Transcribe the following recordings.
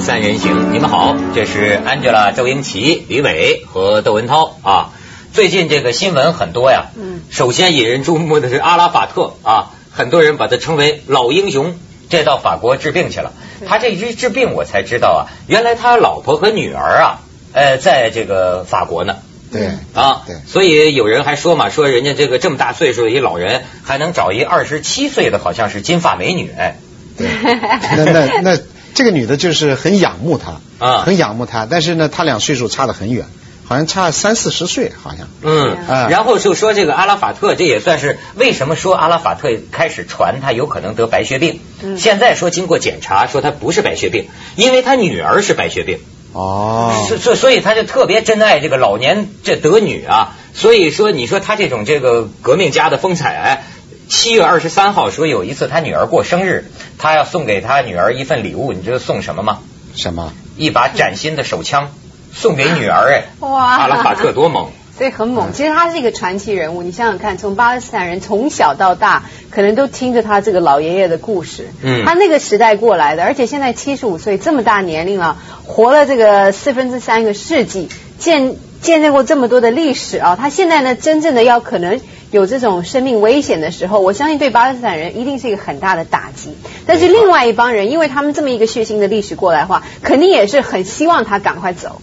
三人行，你们好，这是 Angela、周英奇、李伟和窦文涛啊。最近这个新闻很多呀，嗯，首先引人注目的是阿拉法特啊，很多人把他称为老英雄，这到法国治病去了。他这一治病，我才知道啊，原来他老婆和女儿啊，呃，在这个法国呢。对啊，对，所以有人还说嘛，说人家这个这么大岁数的一老人，还能找一二十七岁的，好像是金发美女，哎，对，那那那这个女的就是很仰慕他啊，很仰慕他，但是呢，他俩岁数差得很远，好像差三四十岁，好像，嗯，然后就说这个阿拉法特，这也算是为什么说阿拉法特开始传他有可能得白血病，现在说经过检查说他不是白血病，因为他女儿是白血病。哦，所所所以他就特别珍爱这个老年这得女啊，所以说你说他这种这个革命家的风采，七月二十三号说有一次他女儿过生日，他要送给他女儿一份礼物，你知道送什么吗？什么？一把崭新的手枪送给女儿哎，哇，阿拉法特多猛。所以很猛，其实他是一个传奇人物。你想想看，从巴勒斯坦人从小到大，可能都听着他这个老爷爷的故事。嗯，他那个时代过来的，而且现在七十五岁，这么大年龄了，活了这个四分之三个世纪，见见证过这么多的历史啊。他现在呢，真正的要可能有这种生命危险的时候，我相信对巴勒斯坦人一定是一个很大的打击。但是另外一帮人，因为他们这么一个血腥的历史过来的话，肯定也是很希望他赶快走。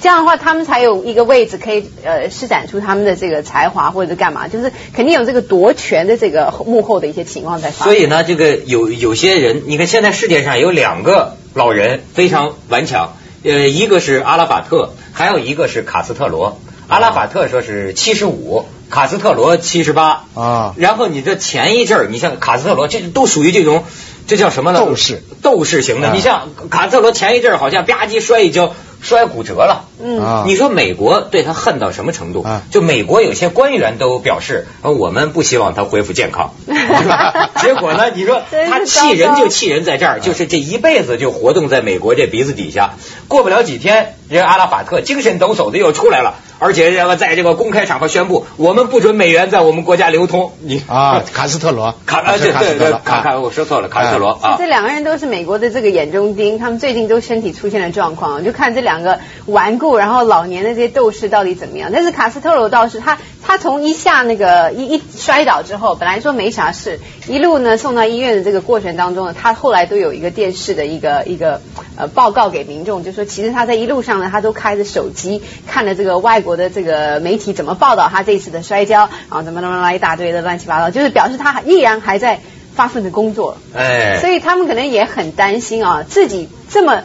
这样的话，他们才有一个位置可以呃施展出他们的这个才华，或者干嘛，就是肯定有这个夺权的这个幕后的一些情况在发生。所以呢，这个有有些人，你看现在世界上有两个老人非常顽强，呃，一个是阿拉法特，还有一个是卡斯特罗。阿拉法特说是七十五，卡斯特罗七十八啊。然后你这前一阵儿，你像卡斯特罗，这都属于这种，这叫什么呢？斗士，斗士型的。你像卡斯特罗前一阵儿，好像吧唧摔一跤。摔骨折了，嗯，你说美国对他恨到什么程度？就美国有些官员都表示，我们不希望他恢复健康。结果呢？你说他气人就气人在这儿，就是这一辈子就活动在美国这鼻子底下，过不了几天，人阿拉法特精神抖擞的又出来了。而且这个在这个公开场合宣布，我们不准美元在我们国家流通。你啊，卡斯特罗，卡啊对对对，卡卡我说错了，卡斯特罗啊。这两个人都是美国的这个眼中钉，他们最近都身体出现了状况，就看这两个顽固然后老年的这些斗士到底怎么样。但是卡斯特罗倒是他。他从一下那个一一摔倒之后，本来说没啥事，一路呢送到医院的这个过程当中呢，他后来都有一个电视的一个一个呃报告给民众，就说其实他在一路上呢，他都开着手机看了这个外国的这个媒体怎么报道他这次的摔跤，然后怎么怎么来一大堆的乱七八糟，就是表示他依然还在发奋的工作。哎，所以他们可能也很担心啊，自己这么。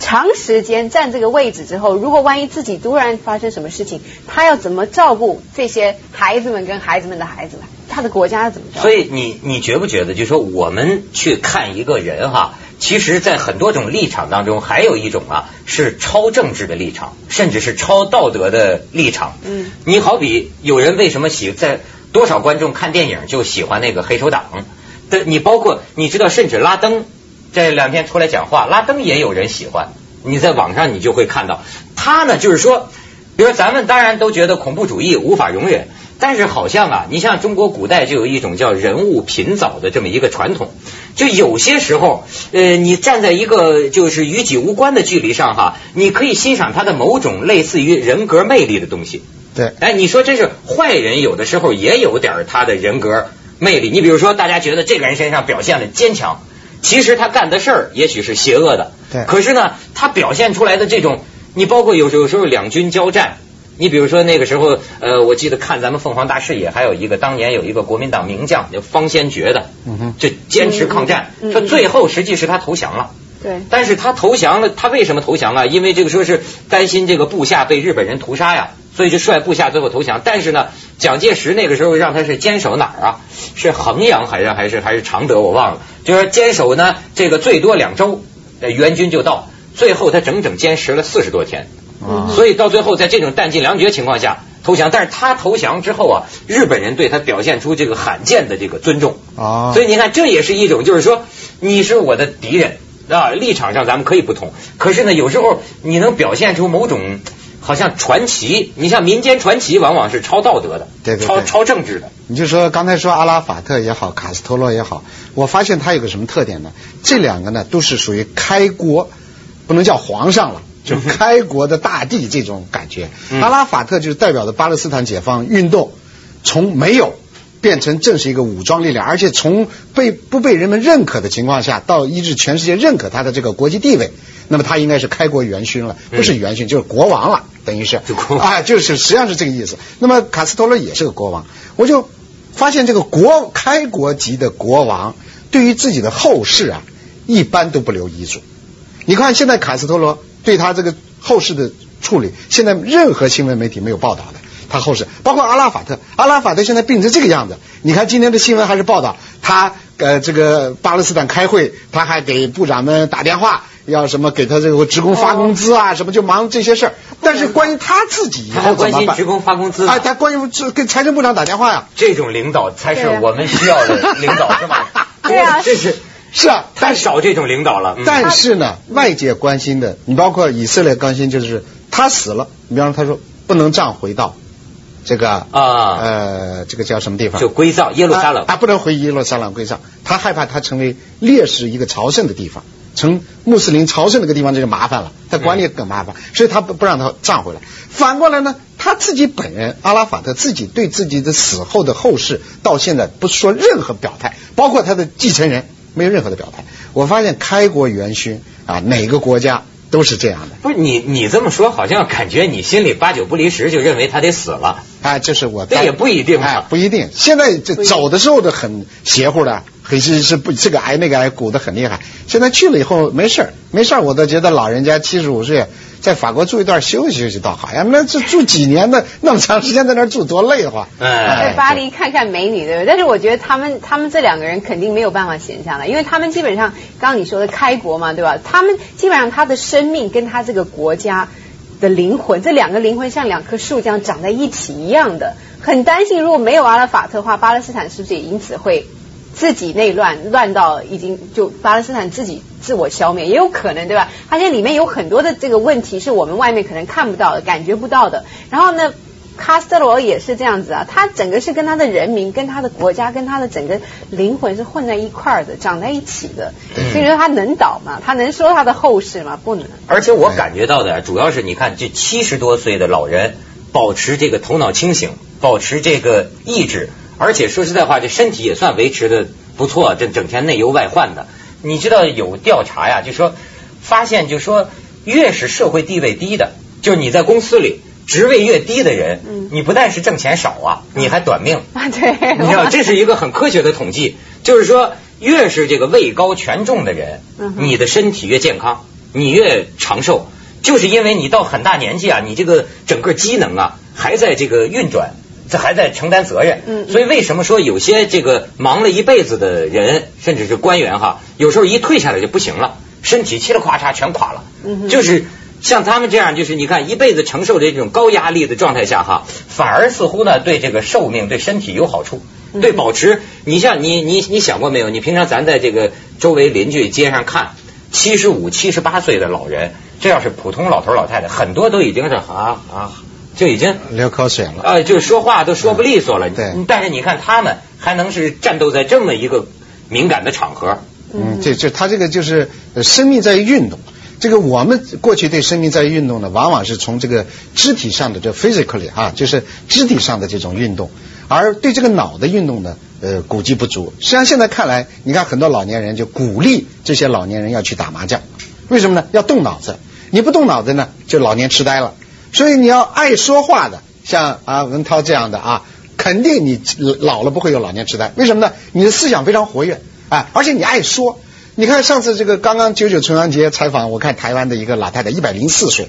长时间占这个位置之后，如果万一自己突然发生什么事情，他要怎么照顾这些孩子们跟孩子们的孩子们？他的国家要怎么着？所以你你觉不觉得，就是说我们去看一个人哈，其实，在很多种立场当中，还有一种啊是超政治的立场，甚至是超道德的立场。嗯，你好比有人为什么喜在多少观众看电影就喜欢那个黑手党的？你包括你知道，甚至拉登。这两天出来讲话，拉登也有人喜欢。你在网上你就会看到他呢，就是说，比如咱们当然都觉得恐怖主义无法容忍，但是好像啊，你像中国古代就有一种叫人物品藻的这么一个传统，就有些时候，呃，你站在一个就是与己无关的距离上哈，你可以欣赏他的某种类似于人格魅力的东西。对，哎，你说真是坏人有的时候也有点他的人格魅力。你比如说，大家觉得这个人身上表现了坚强。其实他干的事儿也许是邪恶的，对。可是呢，他表现出来的这种，你包括有时候有时候两军交战，你比如说那个时候，呃，我记得看咱们凤凰大视野，还有一个当年有一个国民党名将叫方先觉的，嗯哼，就坚持抗战，说最后实际是他投降了，对。但是他投降了，他为什么投降啊？因为这个说是担心这个部下被日本人屠杀呀。所以就率部下最后投降，但是呢，蒋介石那个时候让他是坚守哪儿啊？是衡阳还是还是还是常德？我忘了。就是坚守呢，这个最多两周，援军就到。最后他整整坚持了四十多天，所以到最后在这种弹尽粮绝情况下投降。但是他投降之后啊，日本人对他表现出这个罕见的这个尊重啊。所以你看，这也是一种，就是说你是我的敌人啊，立场上咱们可以不同，可是呢，有时候你能表现出某种。好像传奇，你像民间传奇，往往是超道德的，对对，超超政治的。你就说刚才说阿拉法特也好，卡斯特罗也好，我发现他有个什么特点呢？这两个呢，都是属于开国不能叫皇上了，就开国的大帝这种感觉。阿拉法特就是代表的巴勒斯坦解放运动，从没有变成正是一个武装力量，而且从被不被人们认可的情况下，到一直全世界认可他的这个国际地位，那么他应该是开国元勋了，不是元勋就是国王了，等于是啊，就是实际上是这个意思。那么卡斯特罗也是个国王，我就发现这个国开国级的国王对于自己的后世啊，一般都不留遗嘱。你看，现在卡斯特罗对他这个后事的处理，现在任何新闻媒体没有报道的。他后事，包括阿拉法特，阿拉法特现在病成这个样子。你看今天的新闻还是报道他呃这个巴勒斯坦开会，他还给部长们打电话，要什么给他这个职工发工资啊，什么就忙这些事儿。但是关于他自己以后怎么办？职工发工资？哎，他关于跟财政部长打电话呀。这种领导才是我们需要的领导，是吧？对啊，这是。是啊，太少这种领导了。但是呢，外界关心的，你包括以色列关心，就是他死了。你比方说，他说不能葬回到这个啊呃，这个叫什么地方？就归葬耶路撒冷。他不能回耶路撒冷归葬，他害怕他成为烈士一个朝圣的地方，成穆斯林朝圣那个地方这就麻烦了，他管理更麻烦，所以他不不让他葬回来。反过来呢，他自己本人阿拉法特自己对自己的死后的后事到现在不说任何表态，包括他的继承人。没有任何的表态。我发现开国元勋啊，哪个国家都是这样的。不是你，你这么说好像感觉你心里八九不离十，就认为他得死了。啊，这是我。这也不一定哎，不一定。现在这走的时候都很邪乎的，很是是不这个癌那个癌鼓的很厉害。现在去了以后没事儿没事儿我都觉得老人家七十五岁。在法国住一段休息休息倒好呀，那这住几年的那么长时间在那儿住多累的话。在巴黎看看美女对不对？但是我觉得他们他们这两个人肯定没有办法闲下来，因为他们基本上刚刚你说的开国嘛对吧？他们基本上他的生命跟他这个国家的灵魂，这两个灵魂像两棵树这样长在一起一样的。很担心如果没有阿拉法特的话，巴勒斯坦是不是也因此会？自己内乱，乱到已经就巴勒斯坦自己自我消灭也有可能，对吧？它现在里面有很多的这个问题是我们外面可能看不到的、感觉不到的。然后呢，卡斯特罗也是这样子啊，他整个是跟他的人民、跟他的国家、跟他的整个灵魂是混在一块儿的，长在一起的。所以说他能倒吗？他能说他的后事吗？不能。而且我感觉到的主要是，你看这七十多岁的老人保持这个头脑清醒，保持这个意志。而且说实在话，这身体也算维持的不错，这整天内忧外患的。你知道有调查呀，就说发现，就说越是社会地位低的，就是你在公司里职位越低的人，你不但是挣钱少啊，你还短命 啊。对，你知道这是一个很科学的统计，就是说越是这个位高权重的人，你的身体越健康，你越长寿，就是因为你到很大年纪啊，你这个整个机能啊还在这个运转。这还在承担责任，嗯，所以为什么说有些这个忙了一辈子的人，甚至是官员哈，有时候一退下来就不行了，身体嘁哩咔嚓全垮了，嗯，就是像他们这样，就是你看一辈子承受这种高压力的状态下哈，反而似乎呢对这个寿命对身体有好处，对保持，你像你你你想过没有？你平常咱在这个周围邻居街上看，七十五七十八岁的老人，这要是普通老头老太太，很多都已经是啊啊。就已经流口水了，呃，就说话都说不利索了。对，但是你看他们还能是战斗在这么一个敏感的场合。嗯，这这他这个就是生命在于运动。这个我们过去对生命在于运动呢，往往是从这个肢体上的这 physically 啊，就是肢体上的这种运动，而对这个脑的运动呢，呃，估计不足。实际上现在看来，你看很多老年人就鼓励这些老年人要去打麻将，为什么呢？要动脑子，你不动脑子呢，就老年痴呆了。所以你要爱说话的，像啊文涛这样的啊，肯定你老了不会有老年痴呆。为什么呢？你的思想非常活跃啊，而且你爱说。你看上次这个刚刚九九重阳节采访，我看台湾的一个老太太一百零四岁，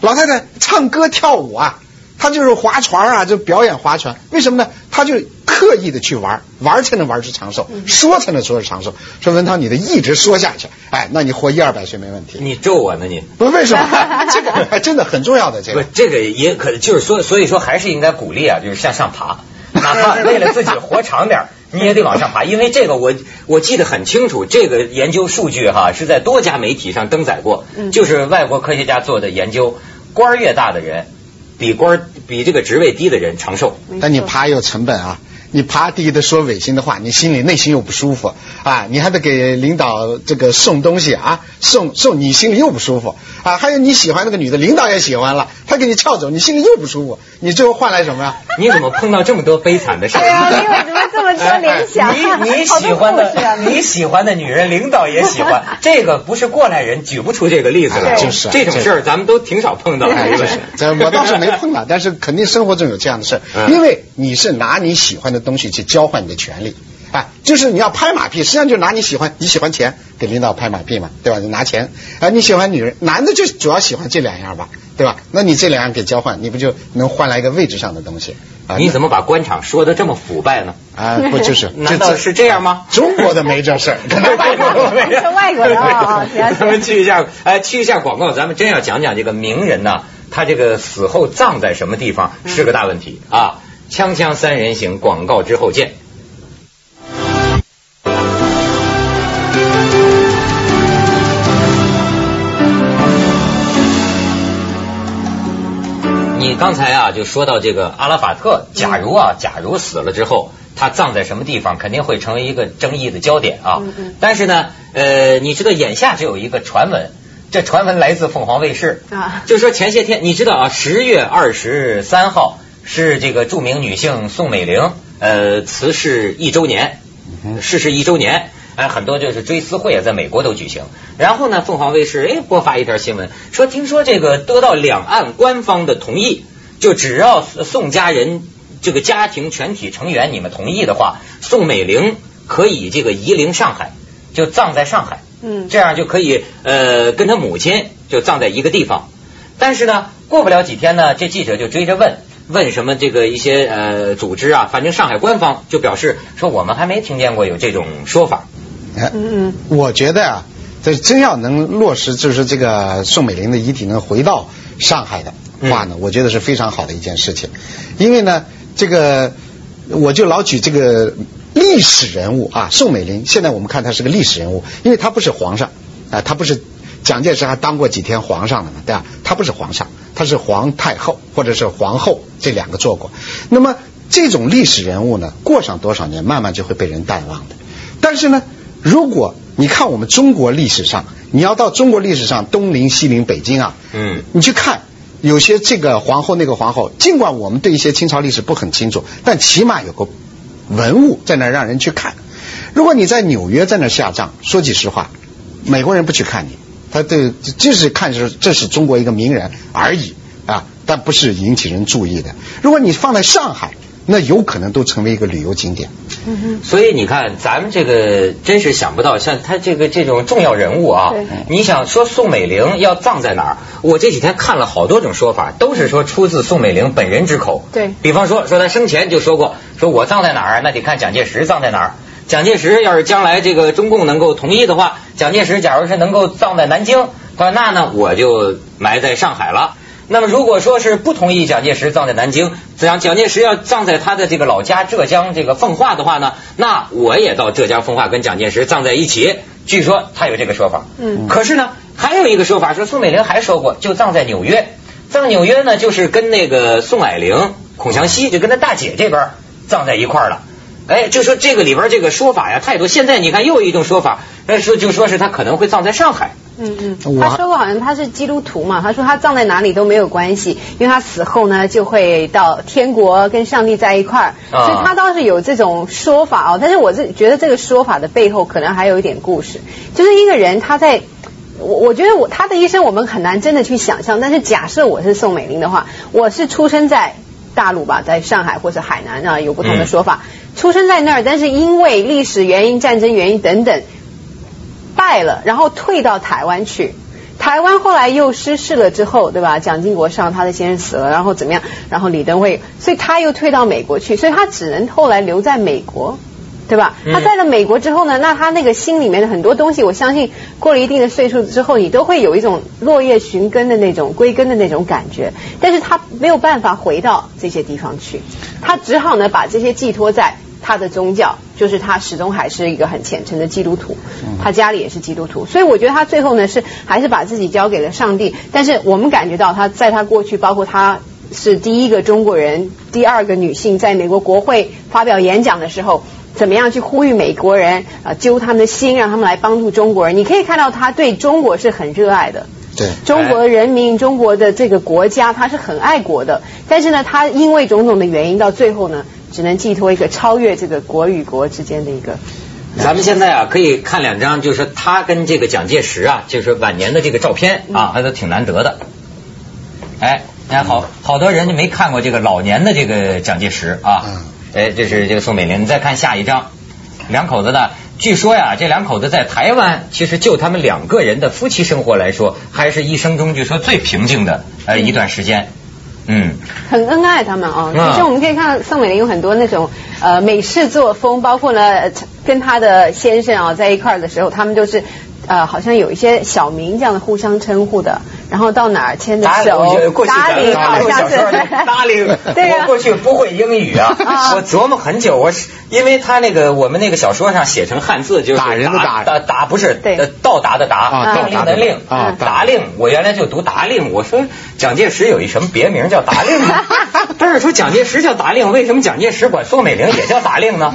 老太太唱歌跳舞啊。他就是划船啊，就表演划船。为什么呢？他就刻意的去玩，玩才能玩出长寿，说才能说是长寿。说文涛，你的一直说下去，哎，那你活一二百岁没问题。你咒我呢？你不为什么？这个哎，真的很重要的这个。不，这个也可就是说，所以说还是应该鼓励啊，就是向上爬，哪怕为了自己活长点，你也得往上爬。因为这个我我记得很清楚，这个研究数据哈是在多家媒体上登载过，就是外国科学家做的研究，官儿越大的人。比官比这个职位低的人长寿，但你爬有成本啊！你爬低的说违心的话，你心里内心又不舒服啊，你还得给领导这个送东西啊，送送你心里又不舒服啊，还有你喜欢那个女的，领导也喜欢了，他给你撬走，你心里又不舒服，你最后换来什么呀？你怎么碰到这么多悲惨的事？哎呀，你为什么这么多联想？你你喜欢的你喜欢的女人，领导也喜欢，这个不是过来人举不出这个例子来，就是这种事儿咱们都挺少碰到的，就是，这我倒是没碰到，但是肯定生活中有这样的事儿因为你是拿你喜欢的东西去交换你的权利。啊，就是你要拍马屁，实际上就拿你喜欢你喜欢钱给领导拍马屁嘛，对吧？你拿钱啊，你喜欢女人，男的就主要喜欢这两样吧，对吧？那你这两样给交换，你不就能换来一个位置上的东西？啊？你怎么把官场说的这么腐败呢？啊，不就是？难道是这样吗？中国的没这事儿，外国的没。外国的啊，咱们去一下，哎，去一下广告，咱们真要讲讲这个名人呢，他这个死后葬在什么地方是个大问题啊！锵锵三人行，广告之后见。你刚才啊就说到这个阿拉法特，假如啊，假如死了之后，他葬在什么地方，肯定会成为一个争议的焦点啊。但是呢，呃，你知道眼下只有一个传闻，这传闻来自凤凰卫视啊，就说前些天你知道啊，十月二十三号是这个著名女性宋美龄呃辞世一周年，逝世一周年。哎，很多就是追思会啊，在美国都举行。然后呢，凤凰卫视哎播发一条新闻，说听说这个得到两岸官方的同意，就只要宋家人这个家庭全体成员你们同意的话，宋美龄可以这个移灵上海，就葬在上海。嗯，这样就可以呃跟他母亲就葬在一个地方。但是呢，过不了几天呢，这记者就追着问问什么这个一些呃组织啊，反正上海官方就表示说我们还没听见过有这种说法。嗯嗯，我觉得啊，这真要能落实，就是这个宋美龄的遗体能回到上海的话呢，我觉得是非常好的一件事情。因为呢，这个我就老举这个历史人物啊，宋美龄，现在我们看她是个历史人物，因为她不是皇上啊，她不是蒋介石还当过几天皇上的嘛，对吧？她不是皇上，她是皇太后或者是皇后这两个做过。那么这种历史人物呢，过上多少年，慢慢就会被人淡忘的。但是呢。如果你看我们中国历史上，你要到中国历史上东陵、西陵、北京啊，嗯，你去看有些这个皇后那个皇后，尽管我们对一些清朝历史不很清楚，但起码有个文物在那让人去看。如果你在纽约在那下葬，说句实话，美国人不去看你，他对就是看是这是中国一个名人而已啊，但不是引起人注意的。如果你放在上海。那有可能都成为一个旅游景点，所以你看，咱们这个真是想不到，像他这个这种重要人物啊，你想说宋美龄要葬在哪儿？我这几天看了好多种说法，都是说出自宋美龄本人之口。对，比方说说她生前就说过，说我葬在哪儿，那得看蒋介石葬在哪儿。蒋介石要是将来这个中共能够同意的话，蒋介石假如是能够葬在南京，他说那呢我就埋在上海了。那么如果说是不同意蒋介石葬在南京，蒋蒋介石要葬在他的这个老家浙江这个奉化的话呢，那我也到浙江奉化跟蒋介石葬在一起。据说他有这个说法。嗯。可是呢，还有一个说法说宋美龄还说过，就葬在纽约。葬纽约呢，就是跟那个宋霭龄、孔祥熙就跟他大姐这边葬在一块了。哎，就说这个里边这个说法呀太多。现在你看又有一种说法，说就说是他可能会葬在上海。嗯嗯，他说过好像他是基督徒嘛，他说他葬在哪里都没有关系，因为他死后呢就会到天国跟上帝在一块儿，所以他倒是有这种说法哦。但是我这觉得这个说法的背后可能还有一点故事，就是一个人他在，我我觉得我他的一生我们很难真的去想象，但是假设我是宋美龄的话，我是出生在大陆吧，在上海或者海南啊，有不同的说法，出生在那儿，但是因为历史原因、战争原因等等。败了，然后退到台湾去。台湾后来又失势了之后，对吧？蒋经国上，他的先生死了，然后怎么样？然后李登辉，所以他又退到美国去，所以他只能后来留在美国，对吧？他在了美国之后呢，那他那个心里面的很多东西，我相信过了一定的岁数之后，你都会有一种落叶寻根的那种归根的那种感觉。但是他没有办法回到这些地方去，他只好呢把这些寄托在。他的宗教就是他始终还是一个很虔诚的基督徒，他家里也是基督徒，所以我觉得他最后呢是还是把自己交给了上帝。但是我们感觉到他在他过去，包括他是第一个中国人，第二个女性在美国国会发表演讲的时候，怎么样去呼吁美国人啊揪他们的心，让他们来帮助中国人？你可以看到他对中国是很热爱的。对，中国人民，中国的这个国家，他是很爱国的。但是呢，他因为种种的原因，到最后呢，只能寄托一个超越这个国与国之间的一个。咱们现在啊，可以看两张，就是他跟这个蒋介石啊，就是晚年的这个照片啊，还都挺难得的。哎，你看，好好多人就没看过这个老年的这个蒋介石啊。哎，这是这个宋美龄。你再看下一张，两口子呢。据说呀，这两口子在台湾，其实就他们两个人的夫妻生活来说，还是一生中就说最平静的呃一段时间。嗯，很恩爱他们啊。其实我们可以看到宋美龄有很多那种呃美式作风，包括呢跟她的先生啊在一块儿的时候，他们都是呃好像有一些小名这样的互相称呼的。然后到哪儿牵着手，搭理好像是搭理。对我过去不会英语啊，我琢磨很久。我是因为他那个我们那个小说上写成汉字就是打人的打，打不是到达的达，命令的令，达令。我原来就读达令。我说蒋介石有一什么别名叫达令吗？不是说蒋介石叫达令，为什么蒋介石管宋美龄也叫达令呢？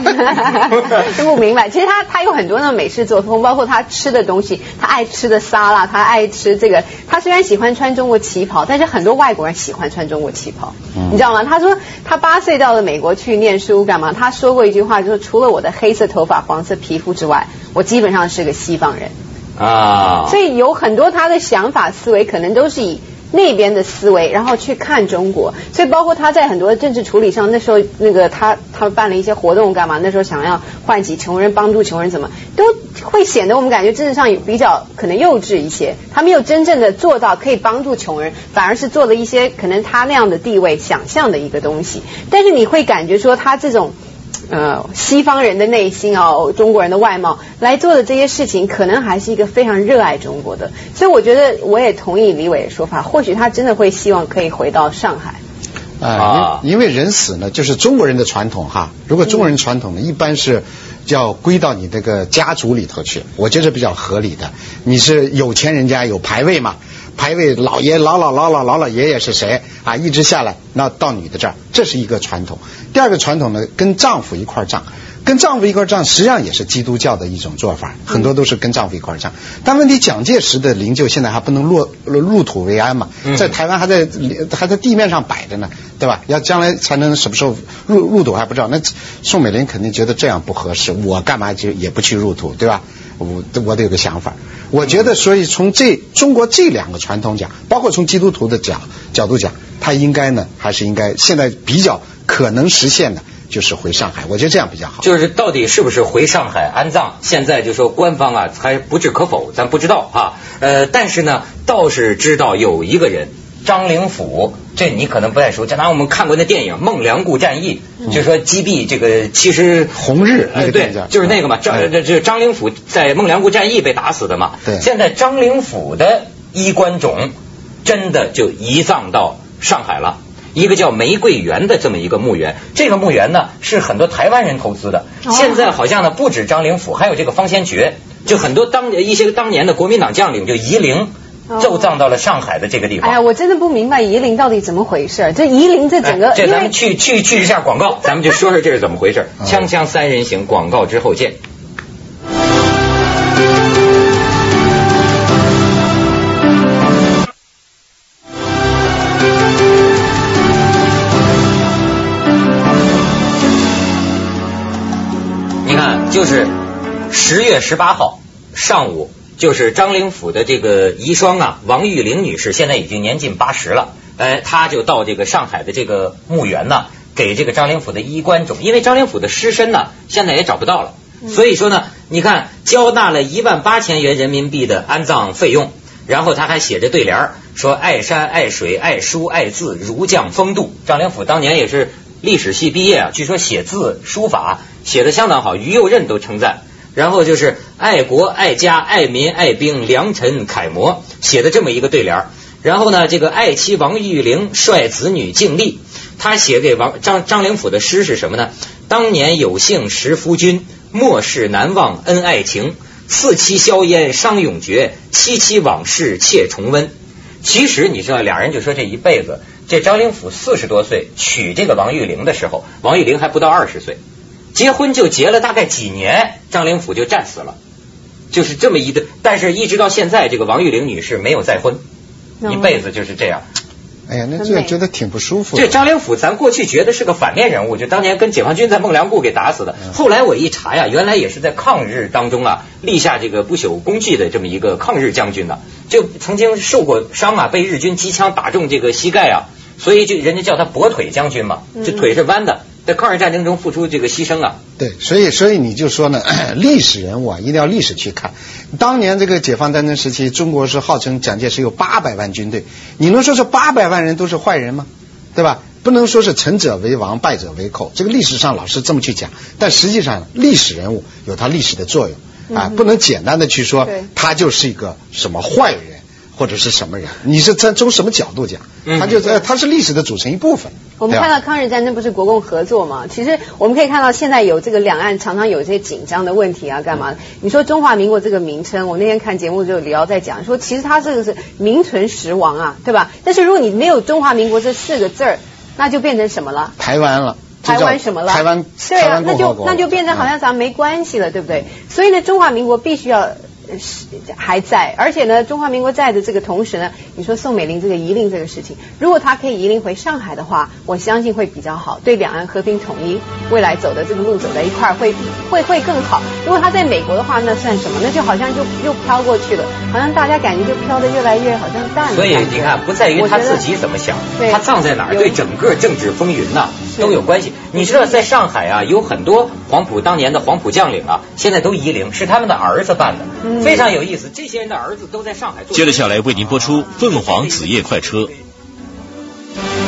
真 不明白。其实他他有很多的美式作风，包括他吃的东西，他爱吃的沙拉，他爱吃这个。他虽然。喜欢穿中国旗袍，但是很多外国人喜欢穿中国旗袍，你知道吗？他说他八岁到了美国去念书干嘛？他说过一句话，就是除了我的黑色头发、黄色皮肤之外，我基本上是个西方人啊。所以有很多他的想法思维可能都是以。那边的思维，然后去看中国，所以包括他在很多政治处理上，那时候那个他他办了一些活动干嘛？那时候想要唤起穷人，帮助穷人，怎么都会显得我们感觉政治上比较可能幼稚一些。他没有真正的做到可以帮助穷人，反而是做了一些可能他那样的地位想象的一个东西。但是你会感觉说他这种。呃，西方人的内心哦，中国人的外貌来做的这些事情，可能还是一个非常热爱中国的。所以我觉得，我也同意李伟的说法，或许他真的会希望可以回到上海。啊，因为人死呢，就是中国人的传统哈。如果中国人传统呢，一般是要归到你这个家族里头去，我觉得比较合理的。你是有钱人家有牌位嘛？排位老爷老老老老老老爷爷是谁啊？一直下来，那到女的这儿，这是一个传统。第二个传统呢，跟丈夫一块儿葬，跟丈夫一块葬，实际上也是基督教的一种做法，很多都是跟丈夫一块葬。但问题，蒋介石的灵柩现在还不能落入土为安嘛，在台湾还在还在地面上摆着呢，对吧？要将来才能什么时候入入土还不知道。那宋美龄肯定觉得这样不合适，我干嘛就也不去入土，对吧？我我得有个想法。我觉得，所以从这中国这两个传统讲，包括从基督徒的角角度讲，他应该呢，还是应该现在比较可能实现的，就是回上海。我觉得这样比较好。就是到底是不是回上海安葬？现在就说官方啊还不置可否，咱不知道啊。呃，但是呢，倒是知道有一个人。张灵甫，这你可能不太熟。就拿我们看过那电影《孟良崮战役》，就说击毙这个其实红日，对，就是那个嘛。张这这张灵甫在孟良崮战役被打死的嘛。对。现在张灵甫的衣冠冢真的就移葬到上海了，一个叫玫瑰园的这么一个墓园。这个墓园呢是很多台湾人投资的。现在好像呢不止张灵甫，还有这个方先觉，就很多当一些当年的国民党将领就移陵。就葬到了上海的这个地方。哎呀，我真的不明白夷陵到底怎么回事。这夷陵这整个，这咱们去去去一下广告，咱们就说说这是怎么回事。锵锵三人行，广告之后见。月十八号上午。就是张灵甫的这个遗孀啊，王玉玲女士，现在已经年近八十了。哎，她就到这个上海的这个墓园呢，给这个张灵甫的衣冠冢，因为张灵甫的尸身呢，现在也找不到了。所以说呢，你看交纳了一万八千元人民币的安葬费用，然后他还写着对联说爱山爱水爱书爱字如将风度。张灵甫当年也是历史系毕业啊，据说写字书法写的相当好，于右任都称赞。然后就是爱国爱家爱民爱兵良臣楷模写的这么一个对联然后呢，这个爱妻王玉玲率子女尽力，他写给王张张灵甫的诗是什么呢？当年有幸识夫君，莫世难忘恩爱情。四妻硝烟伤永绝，七七往事妾重温。其实你知道，俩人就说这一辈子，这张灵甫四十多岁娶这个王玉玲的时候，王玉玲还不到二十岁，结婚就结了大概几年，张灵甫就战死了，就是这么一对，但是一直到现在，这个王玉玲女士没有再婚，一辈子就是这样。哎呀，那这觉得挺不舒服。这张灵甫，咱过去觉得是个反面人物，就当年跟解放军在孟良崮给打死的。后来我一查呀，原来也是在抗日当中啊立下这个不朽功绩的这么一个抗日将军呢，就曾经受过伤啊，被日军机枪打中这个膝盖啊，所以就人家叫他跛腿将军嘛，这腿是弯的。在抗日战争中付出这个牺牲啊，对，所以所以你就说呢，历史人物啊，一定要历史去看。当年这个解放战争时期，中国是号称蒋介石有八百万军队，你能说是八百万人都是坏人吗？对吧？不能说是成者为王，败者为寇。这个历史上老是这么去讲，但实际上历史人物有他历史的作用啊，不能简单的去说他就是一个什么坏人。或者是什么人？你是在从什么角度讲？他就在，他是历史的组成一部分。我们看到抗日战争不是国共合作吗？其实我们可以看到，现在有这个两岸常常有这些紧张的问题啊，干嘛？你说中华民国这个名称，我那天看节目就李敖在讲说，其实它这个是名存实亡啊，对吧？但是如果你没有中华民国这四个字儿，那就变成什么了？台湾了，台湾什么了？台湾对啊，那就那就变成好像咱没关系了，对不对？所以呢，中华民国必须要。是还在，而且呢，中华民国在的这个同时呢，你说宋美龄这个移令这个事情，如果她可以移令回上海的话，我相信会比较好，对两岸和平统一未来走的这个路走在一块儿会会会更好。如果她在美国的话，那算什么？那就好像就又飘过去了，好像大家感觉就飘的越来越好像淡了。所以你看，不在于她自己怎么想，她葬在哪儿，对整个政治风云呐都有关系。你知道，在上海啊，有很多黄埔当年的黄埔将领啊，现在都移陵，是他们的儿子办的。非常有意思，这些人的儿子都在上海。接着下来为您播出《凤凰紫夜快车》。